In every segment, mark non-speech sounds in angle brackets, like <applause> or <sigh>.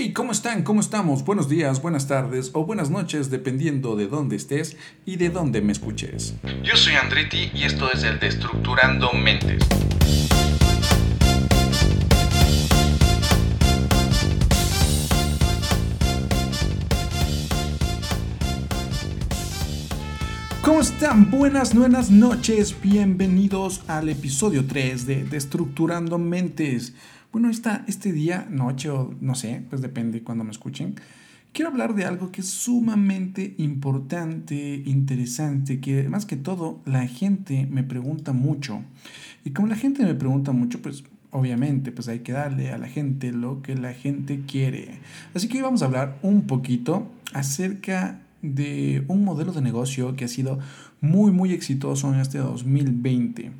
Hey, ¿cómo están? ¿Cómo estamos? Buenos días, buenas tardes o buenas noches, dependiendo de dónde estés y de dónde me escuches. Yo soy Andretti y esto es el de Estructurando Mentes. ¿Cómo están? Buenas, buenas noches. Bienvenidos al episodio 3 de Destructurando Mentes. Bueno, esta, este día, noche o no sé, pues depende cuando me escuchen. Quiero hablar de algo que es sumamente importante, interesante, que más que todo la gente me pregunta mucho. Y como la gente me pregunta mucho, pues obviamente pues hay que darle a la gente lo que la gente quiere. Así que hoy vamos a hablar un poquito acerca de un modelo de negocio que ha sido muy muy exitoso en este 2020.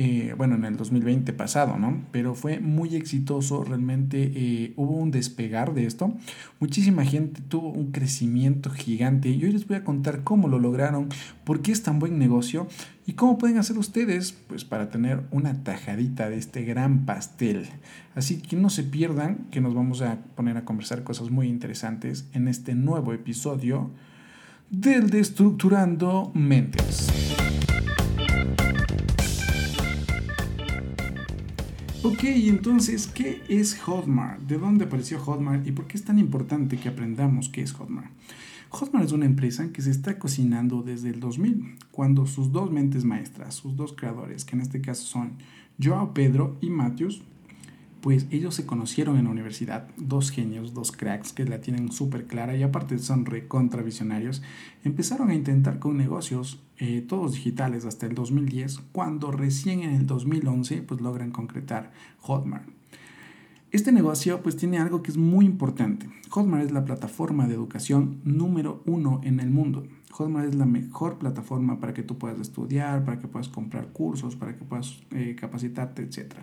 Eh, bueno, en el 2020 pasado, ¿no? Pero fue muy exitoso, realmente eh, hubo un despegar de esto. Muchísima gente tuvo un crecimiento gigante y hoy les voy a contar cómo lo lograron, por qué es tan buen negocio y cómo pueden hacer ustedes, pues para tener una tajadita de este gran pastel. Así que no se pierdan, que nos vamos a poner a conversar cosas muy interesantes en este nuevo episodio del Destructurando Mentes. Ok, entonces, ¿qué es Hotmart? ¿De dónde apareció Hotmart y por qué es tan importante que aprendamos qué es Hotmart? Hotmart es una empresa que se está cocinando desde el 2000, cuando sus dos mentes maestras, sus dos creadores, que en este caso son Joao Pedro y Matthews, pues ellos se conocieron en la universidad, dos genios, dos cracks que la tienen súper clara y aparte son recontravisionarios, empezaron a intentar con negocios eh, todos digitales hasta el 2010, cuando recién en el 2011 pues logran concretar Hotmart. Este negocio pues tiene algo que es muy importante. Hotmart es la plataforma de educación número uno en el mundo. Hotmart es la mejor plataforma para que tú puedas estudiar, para que puedas comprar cursos, para que puedas eh, capacitarte, etc.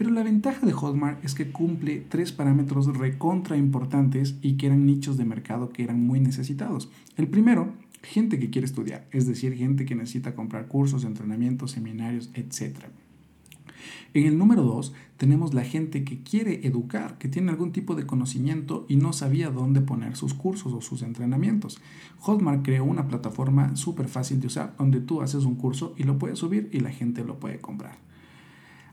Pero la ventaja de Hotmart es que cumple tres parámetros recontra importantes y que eran nichos de mercado que eran muy necesitados. El primero, gente que quiere estudiar, es decir, gente que necesita comprar cursos, entrenamientos, seminarios, etc. En el número dos tenemos la gente que quiere educar, que tiene algún tipo de conocimiento y no sabía dónde poner sus cursos o sus entrenamientos. Hotmart creó una plataforma súper fácil de usar donde tú haces un curso y lo puedes subir y la gente lo puede comprar.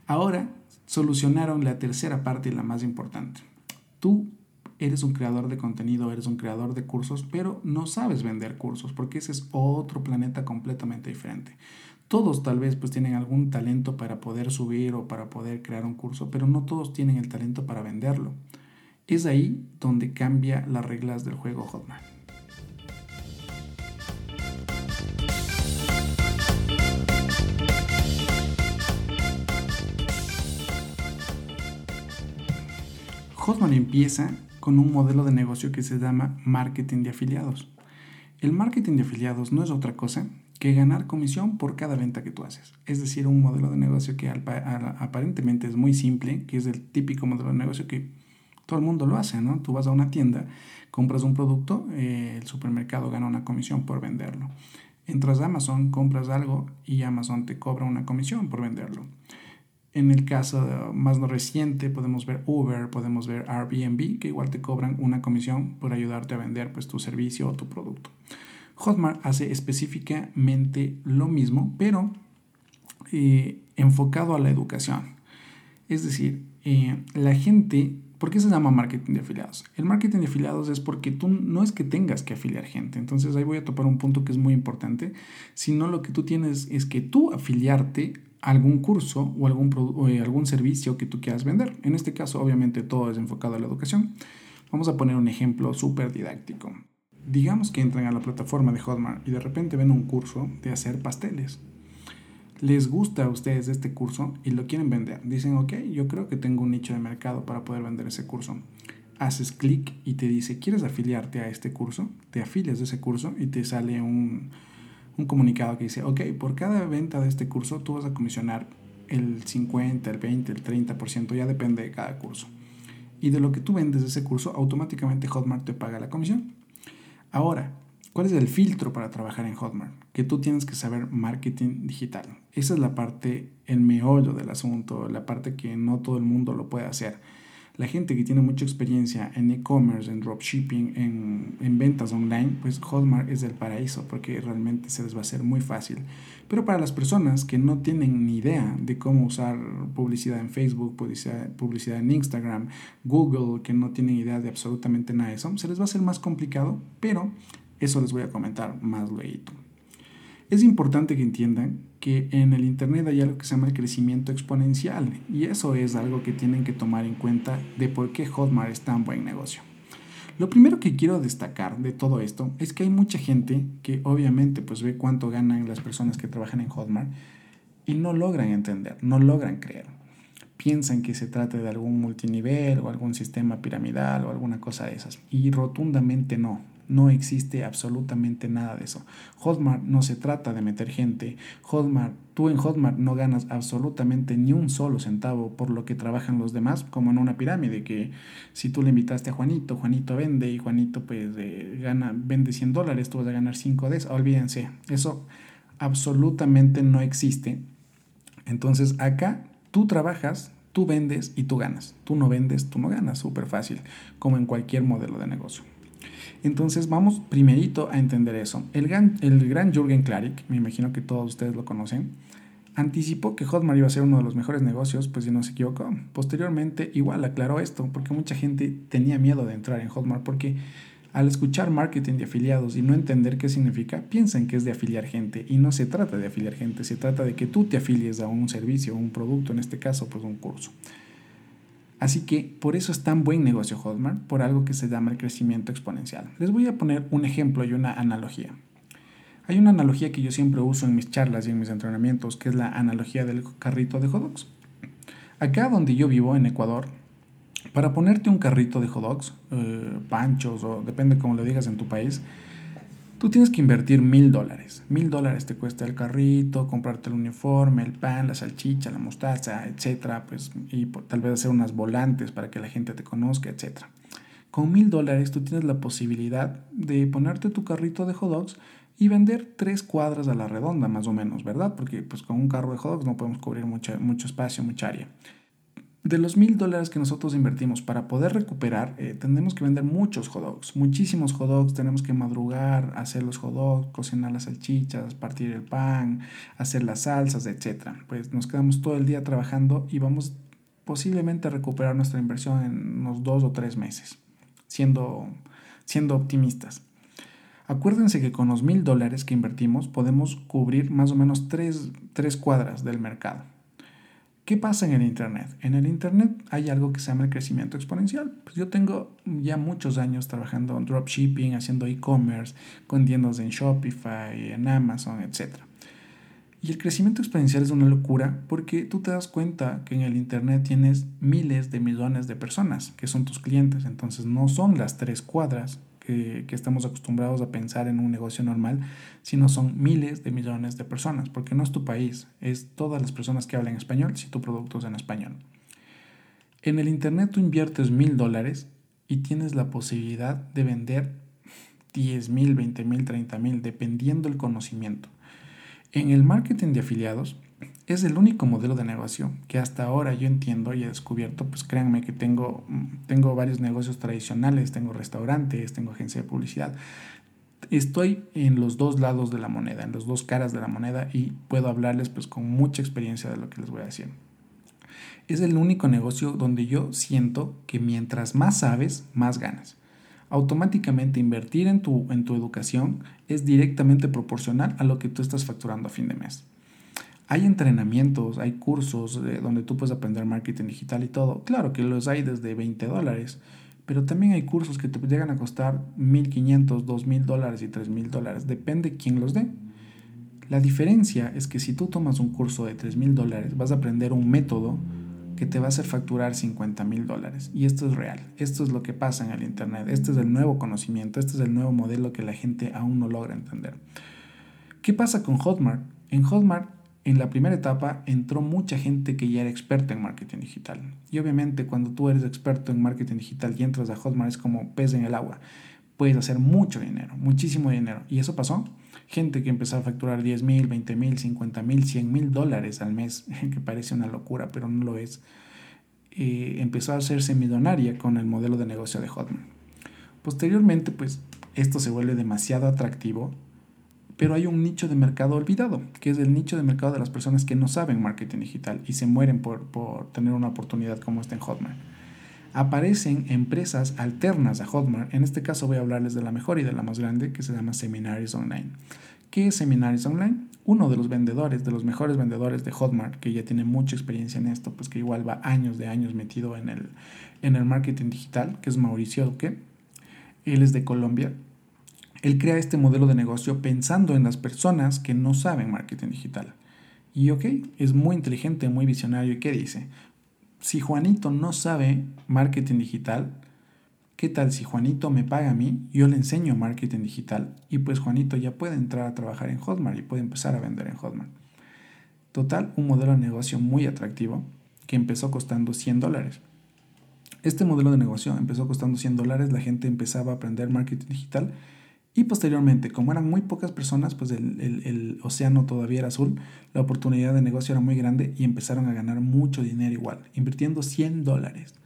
Ahora solucionaron la tercera parte y la más importante. Tú eres un creador de contenido, eres un creador de cursos, pero no sabes vender cursos porque ese es otro planeta completamente diferente. Todos tal vez pues tienen algún talento para poder subir o para poder crear un curso, pero no todos tienen el talento para venderlo. Es ahí donde cambia las reglas del juego Hotmart. Hotmart empieza con un modelo de negocio que se llama marketing de afiliados. El marketing de afiliados no es otra cosa que ganar comisión por cada venta que tú haces. Es decir, un modelo de negocio que aparentemente es muy simple, que es el típico modelo de negocio que todo el mundo lo hace, ¿no? Tú vas a una tienda, compras un producto, eh, el supermercado gana una comisión por venderlo. Entras a Amazon, compras algo y Amazon te cobra una comisión por venderlo. En el caso más reciente podemos ver Uber, podemos ver Airbnb, que igual te cobran una comisión por ayudarte a vender pues, tu servicio o tu producto. Hotmart hace específicamente lo mismo, pero eh, enfocado a la educación. Es decir, eh, la gente, ¿por qué se llama marketing de afiliados? El marketing de afiliados es porque tú no es que tengas que afiliar gente. Entonces ahí voy a topar un punto que es muy importante, sino lo que tú tienes es que tú afiliarte algún curso o algún, eh, algún servicio que tú quieras vender. En este caso, obviamente, todo es enfocado a la educación. Vamos a poner un ejemplo súper didáctico. Digamos que entran a la plataforma de Hotmart y de repente ven un curso de hacer pasteles. Les gusta a ustedes este curso y lo quieren vender. Dicen, ok, yo creo que tengo un nicho de mercado para poder vender ese curso. Haces clic y te dice, ¿quieres afiliarte a este curso? Te afilias de ese curso y te sale un, un comunicado que dice, ok, por cada venta de este curso tú vas a comisionar el 50, el 20, el 30%, ya depende de cada curso. Y de lo que tú vendes de ese curso, automáticamente Hotmart te paga la comisión. Ahora, ¿cuál es el filtro para trabajar en Hotmart? Que tú tienes que saber marketing digital. Esa es la parte, el meollo del asunto, la parte que no todo el mundo lo puede hacer. La gente que tiene mucha experiencia en e-commerce, en dropshipping, en, en ventas online, pues Hotmart es el paraíso porque realmente se les va a hacer muy fácil. Pero para las personas que no tienen ni idea de cómo usar publicidad en Facebook, publicidad, publicidad en Instagram, Google, que no tienen idea de absolutamente nada de eso, se les va a hacer más complicado, pero eso les voy a comentar más luego. Es importante que entiendan que en el Internet hay algo que se llama el crecimiento exponencial y eso es algo que tienen que tomar en cuenta de por qué Hotmart es tan buen negocio. Lo primero que quiero destacar de todo esto es que hay mucha gente que obviamente pues ve cuánto ganan las personas que trabajan en Hotmart y no logran entender, no logran creer. Piensan que se trata de algún multinivel o algún sistema piramidal o alguna cosa de esas y rotundamente no. No existe absolutamente nada de eso. Hotmart no se trata de meter gente. Hotmart, tú en Hotmart no ganas absolutamente ni un solo centavo por lo que trabajan los demás, como en una pirámide, que si tú le invitaste a Juanito, Juanito vende y Juanito pues eh, gana, vende 100 dólares, tú vas a ganar 5 de eso. Olvídense, eso absolutamente no existe. Entonces acá tú trabajas, tú vendes y tú ganas. Tú no vendes, tú no ganas. Súper fácil, como en cualquier modelo de negocio. Entonces vamos primerito a entender eso. El gran, el gran Jürgen Klarik, me imagino que todos ustedes lo conocen, anticipó que Hotmart iba a ser uno de los mejores negocios, pues si no se equivocó. Posteriormente igual aclaró esto, porque mucha gente tenía miedo de entrar en Hotmart, porque al escuchar marketing de afiliados y no entender qué significa, piensan que es de afiliar gente y no se trata de afiliar gente, se trata de que tú te afilies a un servicio, un producto, en este caso pues un curso. Así que por eso es tan buen negocio Hotmart, por algo que se llama el crecimiento exponencial. Les voy a poner un ejemplo y una analogía. Hay una analogía que yo siempre uso en mis charlas y en mis entrenamientos, que es la analogía del carrito de hot. Acá donde yo vivo, en Ecuador, para ponerte un carrito de hot eh, panchos o depende cómo lo digas en tu país, Tú tienes que invertir mil dólares. Mil dólares te cuesta el carrito, comprarte el uniforme, el pan, la salchicha, la mostaza, etcétera, pues, y tal vez hacer unas volantes para que la gente te conozca, etcétera. Con mil dólares tú tienes la posibilidad de ponerte tu carrito de hot y vender tres cuadras a la redonda, más o menos, ¿verdad? Porque pues con un carro de hot no podemos cubrir mucho espacio, mucha área de los mil dólares que nosotros invertimos para poder recuperar, eh, tenemos que vender muchos hot dogs, muchísimos hot dogs, tenemos que madrugar, hacer los hot dogs, cocinar las salchichas, partir el pan, hacer las salsas, etc. Pues nos quedamos todo el día trabajando y vamos posiblemente a recuperar nuestra inversión en unos dos o tres meses, siendo, siendo optimistas. Acuérdense que con los mil dólares que invertimos podemos cubrir más o menos tres, tres cuadras del mercado. ¿Qué pasa en el Internet? En el Internet hay algo que se llama el crecimiento exponencial. Pues yo tengo ya muchos años trabajando en dropshipping, haciendo e-commerce, con tiendas en Shopify, en Amazon, etc. Y el crecimiento exponencial es una locura porque tú te das cuenta que en el Internet tienes miles de millones de personas que son tus clientes. Entonces no son las tres cuadras que, estamos acostumbrados a pensar en un negocio normal, sino son miles de millones de personas, porque no es tu país, es todas las personas que hablan español si tu producto es en español. En el Internet tú inviertes mil dólares y tienes la posibilidad de vender 10 mil, 20 mil, 30 mil, dependiendo el conocimiento. En el marketing de afiliados, es el único modelo de negocio que hasta ahora yo entiendo y he descubierto, pues créanme que tengo, tengo varios negocios tradicionales, tengo restaurantes, tengo agencia de publicidad. Estoy en los dos lados de la moneda, en las dos caras de la moneda y puedo hablarles pues con mucha experiencia de lo que les voy a decir. Es el único negocio donde yo siento que mientras más sabes, más ganas. Automáticamente invertir en tu, en tu educación es directamente proporcional a lo que tú estás facturando a fin de mes. Hay entrenamientos, hay cursos donde tú puedes aprender marketing digital y todo. Claro que los hay desde 20 dólares, pero también hay cursos que te llegan a costar 1.500, 2.000 dólares y 3.000 dólares. Depende quién los dé. La diferencia es que si tú tomas un curso de 3.000 dólares, vas a aprender un método que te va a hacer facturar 50 mil dólares. Y esto es real. Esto es lo que pasa en el Internet. Este es el nuevo conocimiento. Este es el nuevo modelo que la gente aún no logra entender. ¿Qué pasa con Hotmart? En Hotmart en la primera etapa entró mucha gente que ya era experta en marketing digital. Y obviamente cuando tú eres experto en marketing digital y entras a Hotmart es como pez en el agua. Puedes hacer mucho dinero, muchísimo dinero. Y eso pasó. Gente que empezó a facturar 10 mil, 20 mil, 50 mil, 100 mil dólares al mes, <laughs> que parece una locura, pero no lo es. eh, empezó a hacerse millonaria con el modelo de negocio de Hotmart. Posteriormente, pues esto se vuelve demasiado atractivo, pero hay un nicho de mercado olvidado, que es el nicho de mercado de las personas que no saben marketing digital y se mueren por, por tener una oportunidad como esta en Hotmart. Aparecen empresas alternas a Hotmart, en este caso voy a hablarles de la mejor y de la más grande, que se llama Seminaries Online. ¿Qué es Seminaries Online? Uno de los vendedores, de los mejores vendedores de Hotmart, que ya tiene mucha experiencia en esto, pues que igual va años de años metido en el, en el marketing digital, que es Mauricio Duque. Él es de Colombia. Él crea este modelo de negocio pensando en las personas que no saben marketing digital. Y ok, es muy inteligente, muy visionario. ¿Y qué dice? Si Juanito no sabe marketing digital, ¿Qué tal si Juanito me paga a mí? Yo le enseño marketing digital y pues Juanito ya puede entrar a trabajar en Hotmart y puede empezar a vender en Hotmart. Total, un modelo de negocio muy atractivo que empezó costando 100 dólares. Este modelo de negocio empezó costando 100 dólares, la gente empezaba a aprender marketing digital y posteriormente, como eran muy pocas personas, pues el, el, océano todavía era azul, la oportunidad de negocio era muy grande y empezaron a ganar mucho dinero igual, invirtiendo 100 dólares.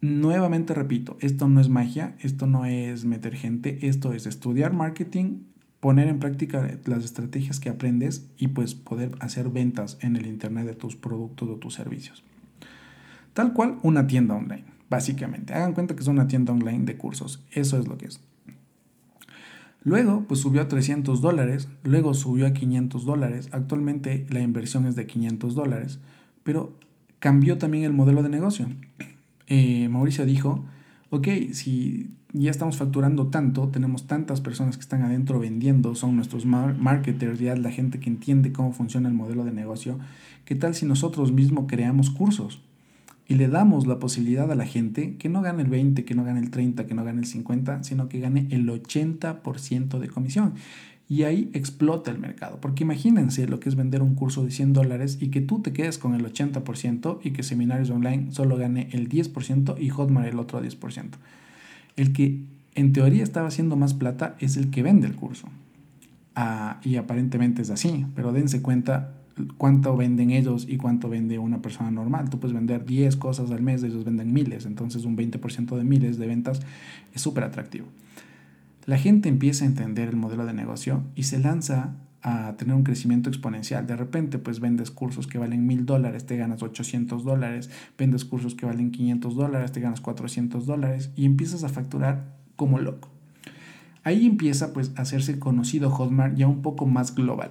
Nuevamente repito, esto no es magia, esto no es meter gente, esto es estudiar marketing, poner en práctica las estrategias que aprendes y pues poder hacer ventas en el Internet de tus productos o tus servicios. Tal cual una tienda online, básicamente. Hagan cuenta que es una tienda online de cursos, eso es lo que es. Luego, pues subió a 300 dólares, luego subió a 500 dólares, actualmente la inversión es de 500 dólares, pero cambió también el modelo de negocio. Eh, Mauricio dijo, ok, si ya estamos facturando tanto, tenemos tantas personas que están adentro vendiendo, son nuestros marketers, ya la gente que entiende cómo funciona el modelo de negocio, ¿qué tal si nosotros mismos creamos cursos? Y le damos la posibilidad a la gente que no gane el 20, que no gane el 30, que no gane el 50, sino que gane el 80% de comisión. Y ahí explota el mercado. Porque imagínense lo que es vender un curso de 100 dólares y que tú te quedes con el 80% y que Seminarios Online solo gane el 10% y Hotmart el otro 10%. El que en teoría estaba haciendo más plata es el que vende el curso. Ah, y aparentemente es así, pero dense cuenta cuánto venden ellos y cuánto vende una persona normal. Tú puedes vender 10 cosas al mes, ellos venden miles, entonces un 20% de miles de ventas es súper atractivo la gente empieza a entender el modelo de negocio y se lanza a tener un crecimiento exponencial. De repente, pues vendes cursos que valen mil dólares, te ganas 800 dólares, vendes cursos que valen 500 dólares, te ganas 400 dólares y empiezas a facturar como loco. Ahí empieza pues a hacerse conocido Hotmart ya un poco más global.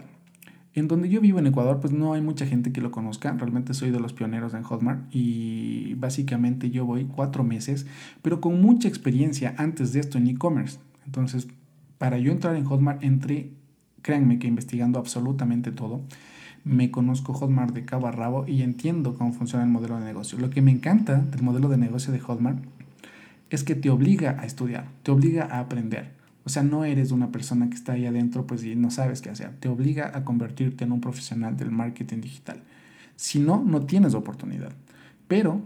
En donde yo vivo en Ecuador, pues no hay mucha gente que lo conozca. Realmente soy de los pioneros en Hotmart y básicamente yo voy cuatro meses, pero con mucha experiencia antes de esto en e-commerce. Entonces, para yo entrar en Hotmart, entré, créanme que investigando absolutamente todo. Me conozco Hotmart de cabo a rabo y entiendo cómo funciona el modelo de negocio. Lo que me encanta del modelo de negocio de Hotmart es que te obliga a estudiar, te obliga a aprender. O sea, no eres una persona que está ahí adentro pues y no sabes qué hacer. Te obliga a convertirte en un profesional del marketing digital. Si no, no tienes oportunidad. Pero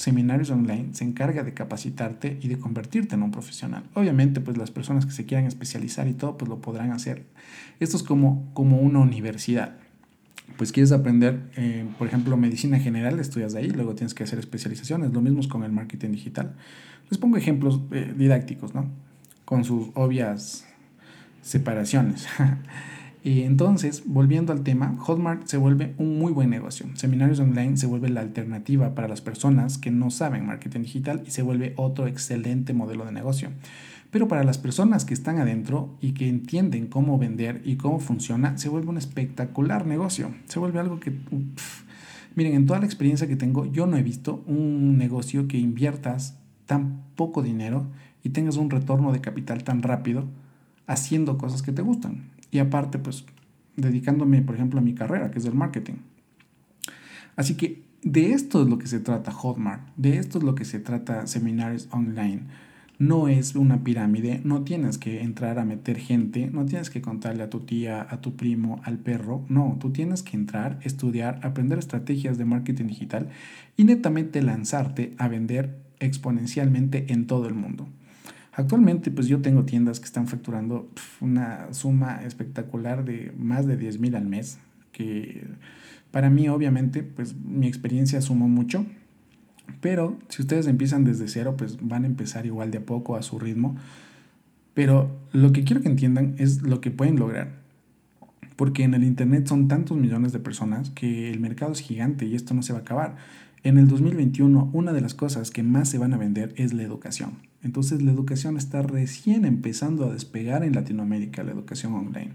Seminarios Online se encarga de capacitarte y de convertirte en un profesional. Obviamente, pues las personas que se quieran especializar y todo, pues lo podrán hacer. Esto es como, como una universidad. Pues quieres aprender, eh, por ejemplo, medicina general, estudias de ahí, luego tienes que hacer especializaciones. Lo mismo con el marketing digital. Les pongo ejemplos eh, didácticos, ¿no? Con sus obvias separaciones. <laughs> Y entonces, volviendo al tema, Hotmart se vuelve un muy buen negocio. Seminarios online se vuelve la alternativa para las personas que no saben marketing digital y se vuelve otro excelente modelo de negocio. Pero para las personas que están adentro y que entienden cómo vender y cómo funciona, se vuelve un espectacular negocio. Se vuelve algo que... Miren, en toda la experiencia que tengo, yo no he visto un negocio que inviertas tan poco dinero y tengas un retorno de capital tan rápido haciendo cosas que te gustan y aparte pues dedicándome por ejemplo a mi carrera que es el marketing. Así que de esto es lo que se trata Hotmart, de esto es lo que se trata Seminarios Online. No es una pirámide, no tienes que entrar a meter gente, no tienes que contarle a tu tía, a tu primo, al perro, no, tú tienes que entrar, estudiar, aprender estrategias de marketing digital y netamente lanzarte a vender exponencialmente en todo el mundo. Actualmente, pues yo tengo tiendas que están facturando una suma espectacular de más de 10 mil al mes, que para mí, obviamente, pues mi experiencia sumó mucho. Pero si ustedes empiezan desde cero, pues van a empezar igual de a poco a su ritmo. Pero lo que quiero que entiendan es lo que pueden lograr. Porque en el Internet son tantos millones de personas que el mercado es gigante y esto no se va a acabar. En el 2021, una de las cosas que más se van a vender es la educación. Entonces, la educación está recién empezando a despegar en Latinoamérica, la educación online.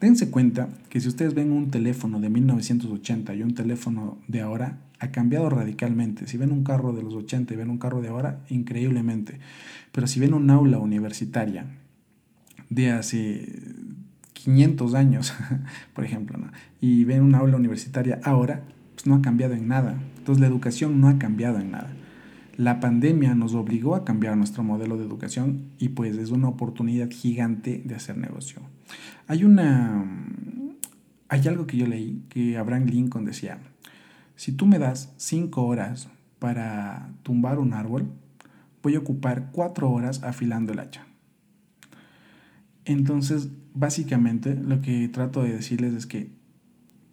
Dense cuenta que si ustedes ven un teléfono de 1980 y un teléfono de ahora, ha cambiado radicalmente. Si ven un carro de los 80 y ven un carro de ahora, increíblemente. Pero si ven un aula universitaria de hace 500 años, <laughs> por ejemplo, y ven un aula universitaria ahora, pues no ha cambiado en nada. Entonces la educación no ha cambiado en nada. La pandemia nos obligó a cambiar nuestro modelo de educación y pues es una oportunidad gigante de hacer negocio. Hay una hay algo que yo leí que Abraham Lincoln decía, si tú me das cinco horas para tumbar un árbol, voy a ocupar cuatro horas afilando el hacha. Entonces, básicamente lo que trato de decirles es que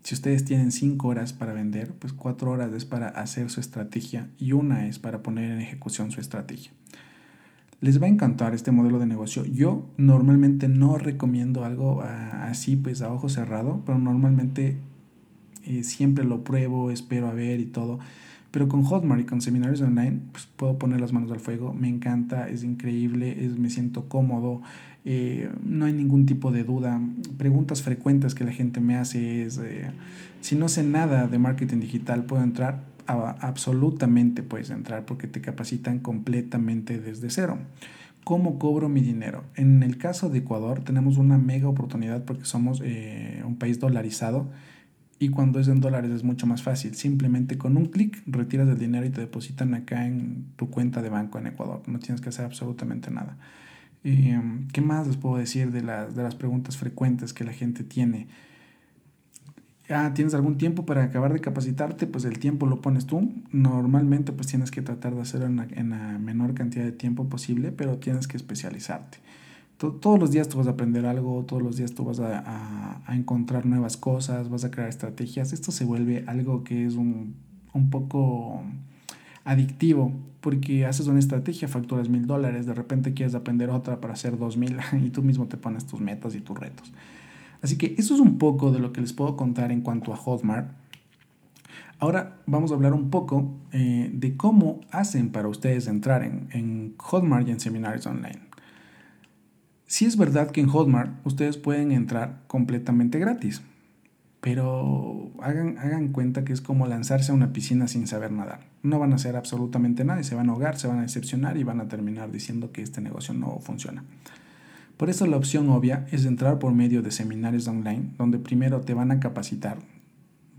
si ustedes tienen cinco horas para vender, pues cuatro horas es para hacer su estrategia y una es para poner en ejecución su estrategia. Les va a encantar este modelo de negocio. Yo normalmente no recomiendo algo ah, así, pues a ojo cerrado, pero normalmente eh, siempre lo pruebo, espero a ver y todo. Pero con Hotmart y con seminarios online, pues puedo poner las manos al fuego. Me encanta, es increíble, es, me siento cómodo. Eh, no hay ningún tipo de duda. Preguntas frecuentes que la gente me hace es, eh, si no sé nada de marketing digital, ¿puedo entrar? absolutamente puedes entrar porque te capacitan completamente desde cero. ¿Cómo cobro mi dinero? En el caso de Ecuador tenemos una mega oportunidad porque somos eh, un país dolarizado y cuando es en dólares es mucho más fácil. Simplemente con un clic retiras el dinero y te depositan acá en tu cuenta de banco en Ecuador. No tienes que hacer absolutamente nada. Em, ¿Qué más les puedo decir de las, de las preguntas frecuentes que la gente tiene? Ah, ¿tienes algún tiempo para acabar de capacitarte? Pues el tiempo lo pones tú. Normalmente pues tienes que tratar de hacerlo en la, menor cantidad de tiempo posible, pero tienes que especializarte. todos los días tú vas a aprender algo, todos los días tú vas a, a, encontrar nuevas cosas, vas a crear estrategias. Esto se vuelve algo que es un, un poco adictivo porque haces una estrategia, facturas mil dólares, de repente quieres aprender otra para hacer dos mil <laughs> y tú mismo te pones tus metas y tus retos. Así que eso es un poco de lo que les puedo contar en cuanto a Hotmart. Ahora vamos a hablar un poco eh, de cómo hacen para ustedes entrar en, en Hotmart y en seminarios online. Si es verdad que en Hotmart ustedes pueden entrar completamente gratis, pero hagan, hagan cuenta que es como lanzarse a una piscina sin saber nadar. No van a hacer absolutamente nada y se van a ahogar, se van a decepcionar y van a terminar diciendo que este negocio no funciona. Por eso la opción obvia es entrar por medio de seminarios online, donde primero te van a capacitar.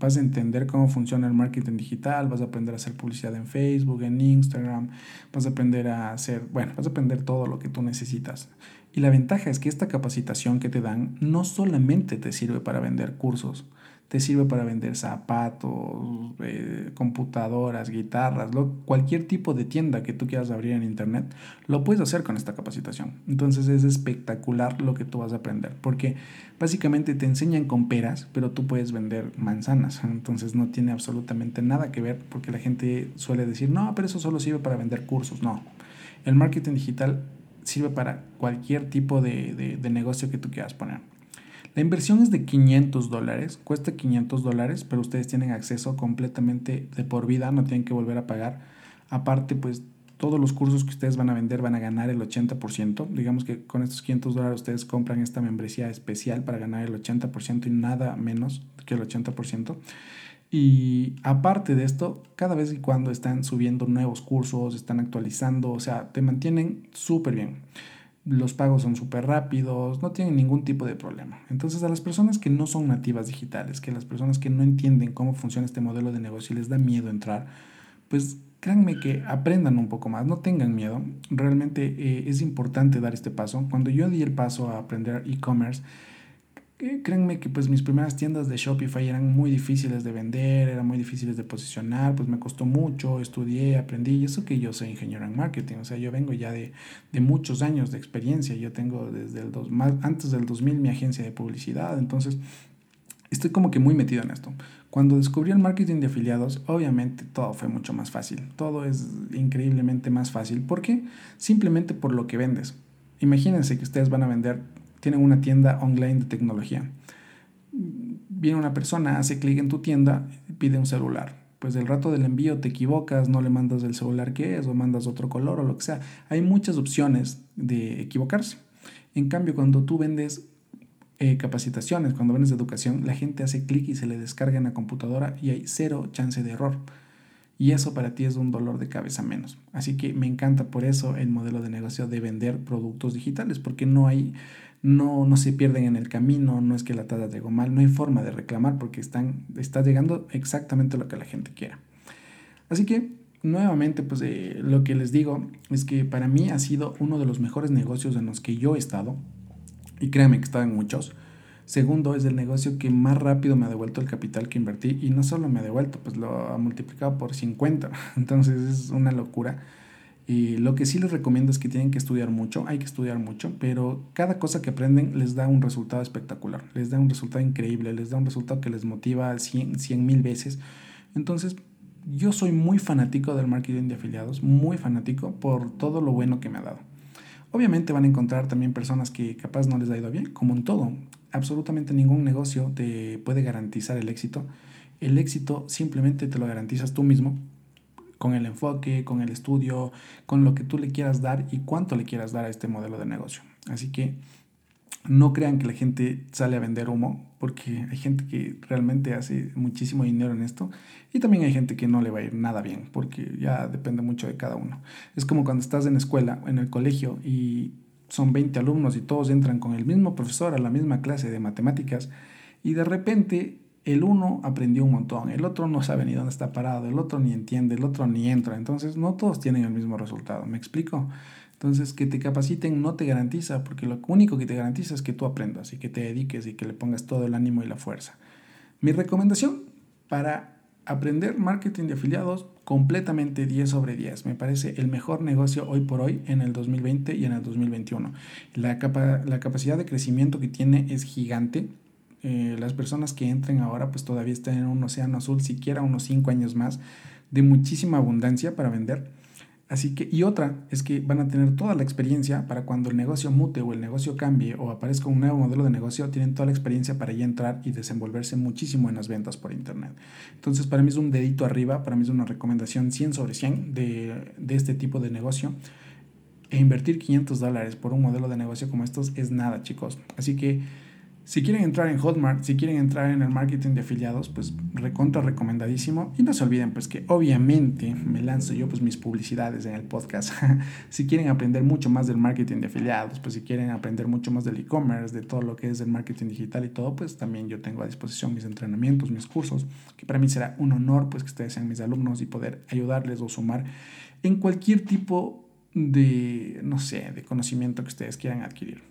Vas a entender cómo funciona el marketing digital, vas a aprender a hacer publicidad en Facebook, en Instagram, vas a aprender a hacer, bueno, vas a aprender todo lo que tú necesitas. Y la ventaja es que esta capacitación que te dan no solamente te sirve para vender cursos, te sirve para vender zapatos, eh, computadoras, guitarras, cualquier tipo de tienda que tú quieras abrir en internet, lo puedes hacer con esta capacitación. Entonces es espectacular lo que tú vas a aprender, porque básicamente te enseñan con peras, pero tú puedes vender manzanas. Entonces no tiene absolutamente nada que ver, porque la gente suele decir, no, pero eso solo sirve para vender cursos. No, el marketing digital sirve para cualquier tipo de, de negocio que tú quieras poner. La inversión es de 500 dólares, cuesta 500 dólares, pero ustedes tienen acceso completamente de por vida, no tienen que volver a pagar. Aparte, pues todos los cursos que ustedes van a vender van a ganar el 80%. Digamos que con estos 500 dólares ustedes compran esta membresía especial para ganar el 80% y nada menos que el 80%. Y aparte de esto, cada vez y cuando están subiendo nuevos cursos, están actualizando, o sea, te mantienen súper bien los pagos son súper rápidos, no tienen ningún tipo de problema. Entonces a las personas que no son nativas digitales, que las personas que no entienden cómo funciona este modelo de negocio y les da miedo entrar, pues créanme que aprendan un poco más, no tengan miedo. Realmente eh, es importante dar este paso. Cuando yo di el paso a aprender e-commerce, créanme que pues mis primeras tiendas de Shopify eran muy difíciles de vender, eran muy difíciles de posicionar, pues me costó mucho, estudié, aprendí, y eso que yo soy ingeniero en marketing, o sea, yo vengo ya de, de muchos años de experiencia, yo tengo desde el dos, más, antes del 2000 mi agencia de publicidad, entonces estoy como que muy metido en esto. Cuando descubrí el marketing de afiliados, obviamente todo fue mucho más fácil. Todo es increíblemente más fácil. ¿Por qué? Simplemente por lo que vendes. Imagínense que ustedes van a vender, tienen una tienda online de tecnología. Viene una persona, hace clic en tu tienda, pide un celular. Pues del rato del envío te equivocas, no le mandas el celular que es o mandas otro color o lo que sea. Hay muchas opciones de equivocarse. En cambio, cuando tú vendes eh, capacitaciones, cuando vendes de educación, la gente hace clic y se le descarga en la computadora y hay cero chance de error. Y eso para ti es un dolor de cabeza menos. Así que me encanta por eso el modelo de negocio de vender productos digitales, porque no hay, no, no se pierden en el camino, no es que la tabla llegó mal, no hay forma de reclamar porque están, está llegando exactamente lo que la gente quiera. Así que nuevamente, pues eh, lo que les digo es que para mí ha sido uno de los mejores negocios en los que yo he estado, y créanme que he estado en muchos. Segundo, es el negocio que más rápido me ha devuelto el capital que invertí y no solo me ha devuelto, pues lo ha multiplicado por 50. <laughs> Entonces es una locura. Y lo que sí les recomiendo es que tienen que estudiar mucho, hay que estudiar mucho, pero cada cosa que aprenden les da un resultado espectacular, les da un resultado increíble, les da un resultado que les motiva 100 mil veces. Entonces, yo soy muy fanático del marketing de afiliados, muy fanático por todo lo bueno que me ha dado. Obviamente van a encontrar también personas que capaz no les ha ido bien, como en todo. Absolutamente ningún negocio te puede garantizar el éxito. El éxito simplemente te lo garantizas tú mismo con el enfoque, con el estudio, con lo que tú le quieras dar y cuánto le quieras dar a este modelo de negocio. Así que no crean que la gente sale a vender humo, porque hay gente que realmente hace muchísimo dinero en esto y también hay gente que no le va a ir nada bien, porque ya depende mucho de cada uno. Es como cuando estás en escuela, en el colegio y son 20 alumnos y todos entran con el mismo profesor a la misma clase de matemáticas y de repente el uno aprendió un montón, el otro no sabe ni dónde está parado, el otro ni entiende, el otro ni entra, entonces no todos tienen el mismo resultado, ¿me explico? Entonces, que te capaciten no te garantiza, porque lo único que te garantiza es que tú aprendas y que te dediques y que le pongas todo el ánimo y la fuerza. Mi recomendación para aprender marketing de afiliados completamente 10 sobre 10. Me parece el mejor negocio hoy por hoy en el 2020 y en el 2021. La, la capacidad de crecimiento que tiene es gigante. Eh, las personas que entren ahora pues todavía están en un océano azul, siquiera unos 5 años más, de muchísima abundancia para vender Así que, y otra es que van a tener toda la experiencia para cuando el negocio mute o el negocio cambie o aparezca un nuevo modelo de negocio, tienen toda la experiencia para ya entrar y desenvolverse muchísimo en las ventas por Internet. Entonces, para mí es un dedito arriba, para mí es una recomendación 100 sobre 100 de, de este tipo de negocio. E invertir 500 dólares por un modelo de negocio como estos es nada, chicos. Así que si quieren entrar en Hotmart, si quieren entrar en el marketing de afiliados, pues recontra recomendadísimo. Y no se olviden pues que obviamente me lanzo yo pues mis publicidades en el podcast. <laughs> si quieren aprender mucho más del marketing de afiliados, pues si quieren aprender mucho más del e-commerce, de todo lo que es el marketing digital y todo, pues también yo tengo a disposición mis entrenamientos, mis cursos, que para mí será un honor pues que ustedes sean mis alumnos y poder ayudarles o sumar en cualquier tipo de, no sé, de conocimiento que ustedes quieran adquirir.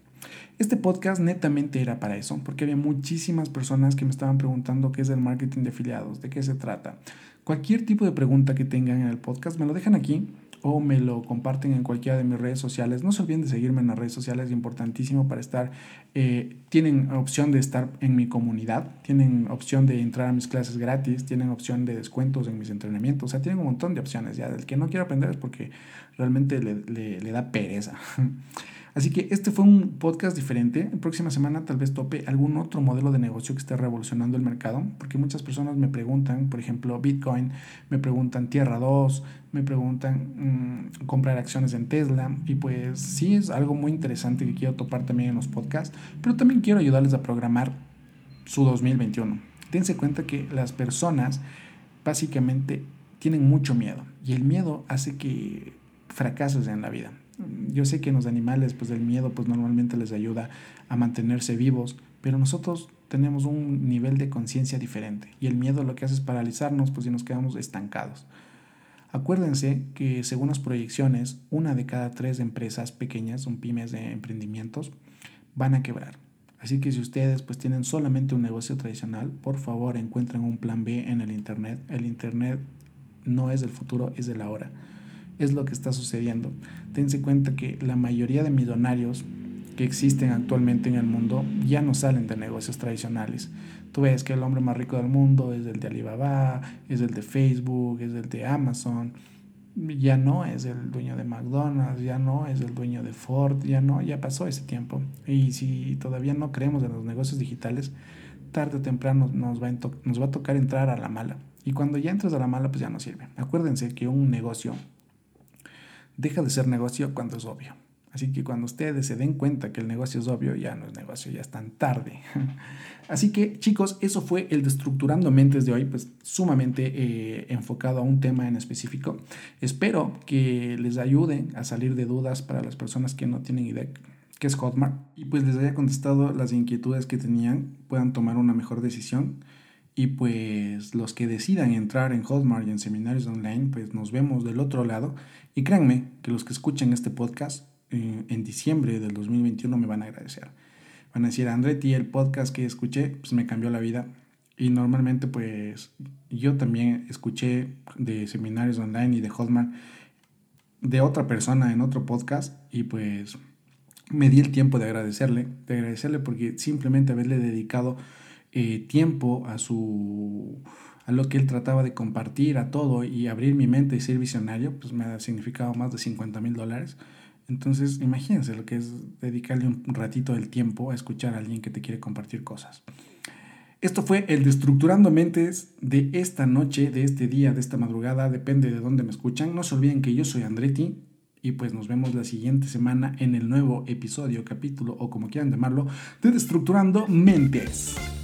Este podcast netamente era para eso, porque había muchísimas personas que me estaban preguntando qué es el marketing de afiliados, de qué se trata. Cualquier tipo de pregunta que tengan en el podcast me lo dejan aquí o me lo comparten en cualquiera de mis redes sociales. No se olviden de seguirme en las redes sociales, es importantísimo para estar. Eh, tienen opción de estar en mi comunidad, tienen opción de entrar a mis clases gratis, tienen opción de descuentos en mis entrenamientos, o sea, tienen un montón de opciones ya. El que no quiere aprender es porque realmente le, le da pereza. <laughs> Así que este fue un podcast diferente. La próxima semana tal vez tope algún otro modelo de negocio que esté revolucionando el mercado, porque muchas personas me preguntan, por ejemplo, Bitcoin, me preguntan Tierra 2, me preguntan mm, comprar acciones en Tesla, y pues sí es algo muy interesante que quiero topar también en los podcasts, pero también quiero ayudarles a programar su 2021. Dense cuenta que las personas básicamente tienen mucho miedo y el miedo hace que fracases en la vida. Yo sé que los animales, pues el miedo, pues normalmente les ayuda a mantenerse vivos, pero nosotros tenemos un nivel de conciencia diferente y el miedo lo que hace es paralizarnos, pues y nos quedamos estancados. Acuérdense que según las proyecciones, una de cada tres empresas pequeñas, son pymes de emprendimientos, van a quebrar. Así que si ustedes pues tienen solamente un negocio tradicional, por favor encuentren un plan B en el Internet. El Internet no es del futuro, es de la hora es lo que está sucediendo. Tense cuenta que la mayoría de millonarios que existen actualmente en el mundo ya no salen de negocios tradicionales. Tú ves que el hombre más rico del mundo es el de Alibaba, es el de Facebook, es el de Amazon, ya no es el dueño de McDonald's, ya no es el dueño de Ford, ya no, ya pasó ese tiempo. Y si todavía no creemos en los negocios digitales, tarde o temprano nos va, nos va a tocar entrar a la mala. Y cuando ya entras a la mala, pues ya no sirve. Acuérdense que un negocio deja de ser negocio cuando es obvio. Así que cuando ustedes se den cuenta que el negocio es obvio, ya no es negocio, ya es tan tarde. <laughs> Así que chicos, eso fue el Destructurando Mentes de hoy, pues sumamente eh, enfocado a un tema en específico. Espero que les ayude a salir de dudas para las personas que no tienen idea qué es Hotmart y pues les haya contestado las inquietudes que tenían, puedan tomar una mejor decisión. Y pues los que decidan entrar en Hotmart y en seminarios online, pues nos vemos del otro lado. Y créanme que los que escuchen este podcast eh, en diciembre del 2021 me van a agradecer. Van a decir, Andretti, el podcast que escuché, pues me cambió la vida. Y normalmente, pues yo también escuché de seminarios online y de Hotmart de otra persona en otro podcast y pues me di el tiempo de agradecerle, de agradecerle porque simplemente haberle dedicado eh, tiempo a su a lo que él trataba de compartir, a todo y abrir mi mente y ser visionario, pues me ha significado más de 50 mil dólares. Entonces, imagínense lo que es dedicarle un ratito del tiempo a escuchar a alguien que te quiere compartir cosas. Esto fue el Destructurando Mentes de esta noche, de este día, de esta madrugada, depende de dónde me escuchan. No se olviden que yo soy Andretti y pues nos vemos la siguiente semana en el nuevo episodio, capítulo o como quieran llamarlo, de Destructurando Mentes.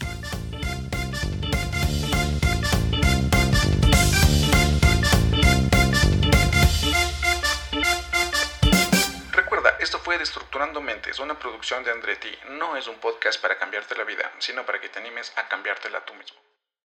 Estructurando Mentes, una producción de Andretti, no es un podcast para cambiarte la vida, sino para que te animes a cambiártela tú mismo.